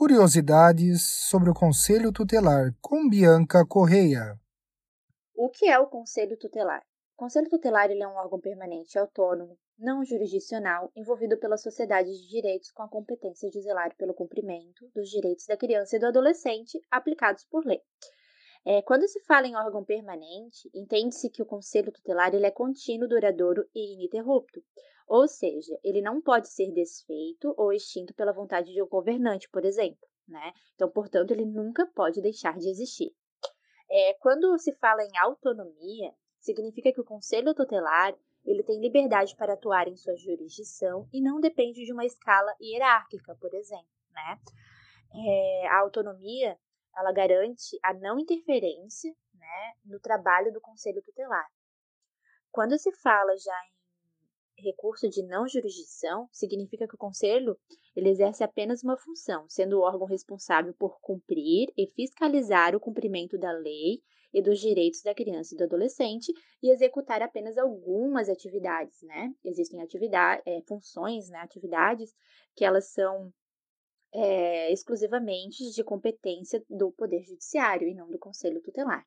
Curiosidades sobre o Conselho Tutelar com Bianca Correia. O que é o Conselho Tutelar? O Conselho Tutelar é um órgão permanente autônomo, não jurisdicional, envolvido pela sociedade de direitos com a competência de zelar pelo cumprimento dos direitos da criança e do adolescente aplicados por lei. É, quando se fala em órgão permanente, entende-se que o conselho tutelar ele é contínuo, duradouro e ininterrupto, ou seja, ele não pode ser desfeito ou extinto pela vontade de um governante, por exemplo. Né? Então, portanto, ele nunca pode deixar de existir. É, quando se fala em autonomia, significa que o conselho tutelar ele tem liberdade para atuar em sua jurisdição e não depende de uma escala hierárquica, por exemplo. Né? É, a autonomia ela garante a não interferência né, no trabalho do Conselho Tutelar. Quando se fala já em recurso de não jurisdição, significa que o Conselho ele exerce apenas uma função, sendo o órgão responsável por cumprir e fiscalizar o cumprimento da lei e dos direitos da criança e do adolescente e executar apenas algumas atividades, né? Existem atividades, é, funções, né, atividades que elas são é, exclusivamente de competência do Poder Judiciário e não do Conselho Tutelar.